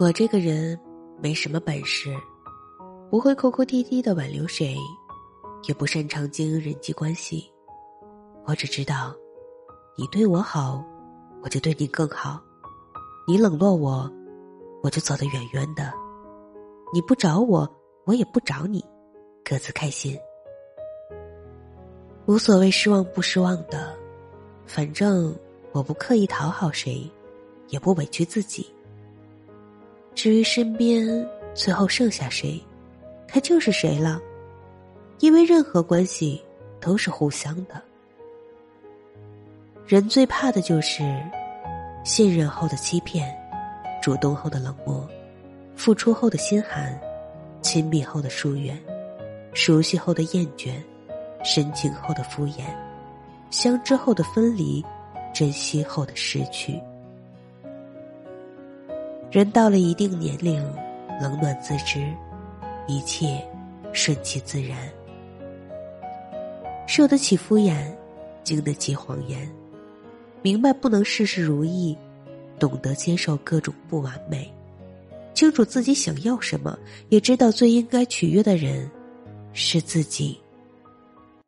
我这个人没什么本事，不会哭哭啼啼的挽留谁，也不擅长经营人际关系。我只知道，你对我好，我就对你更好；你冷落我，我就走得远远的。你不找我，我也不找你，各自开心。无所谓失望不失望的，反正我不刻意讨好谁，也不委屈自己。至于身边最后剩下谁，他就是谁了，因为任何关系都是互相的。人最怕的就是信任后的欺骗，主动后的冷漠，付出后的心寒，亲密后的疏远，熟悉后的厌倦。深情后的敷衍，相知后的分离，珍惜后的失去。人到了一定年龄，冷暖自知，一切顺其自然。受得起敷衍，经得起谎言，明白不能事事如意，懂得接受各种不完美，清楚自己想要什么，也知道最应该取悦的人是自己。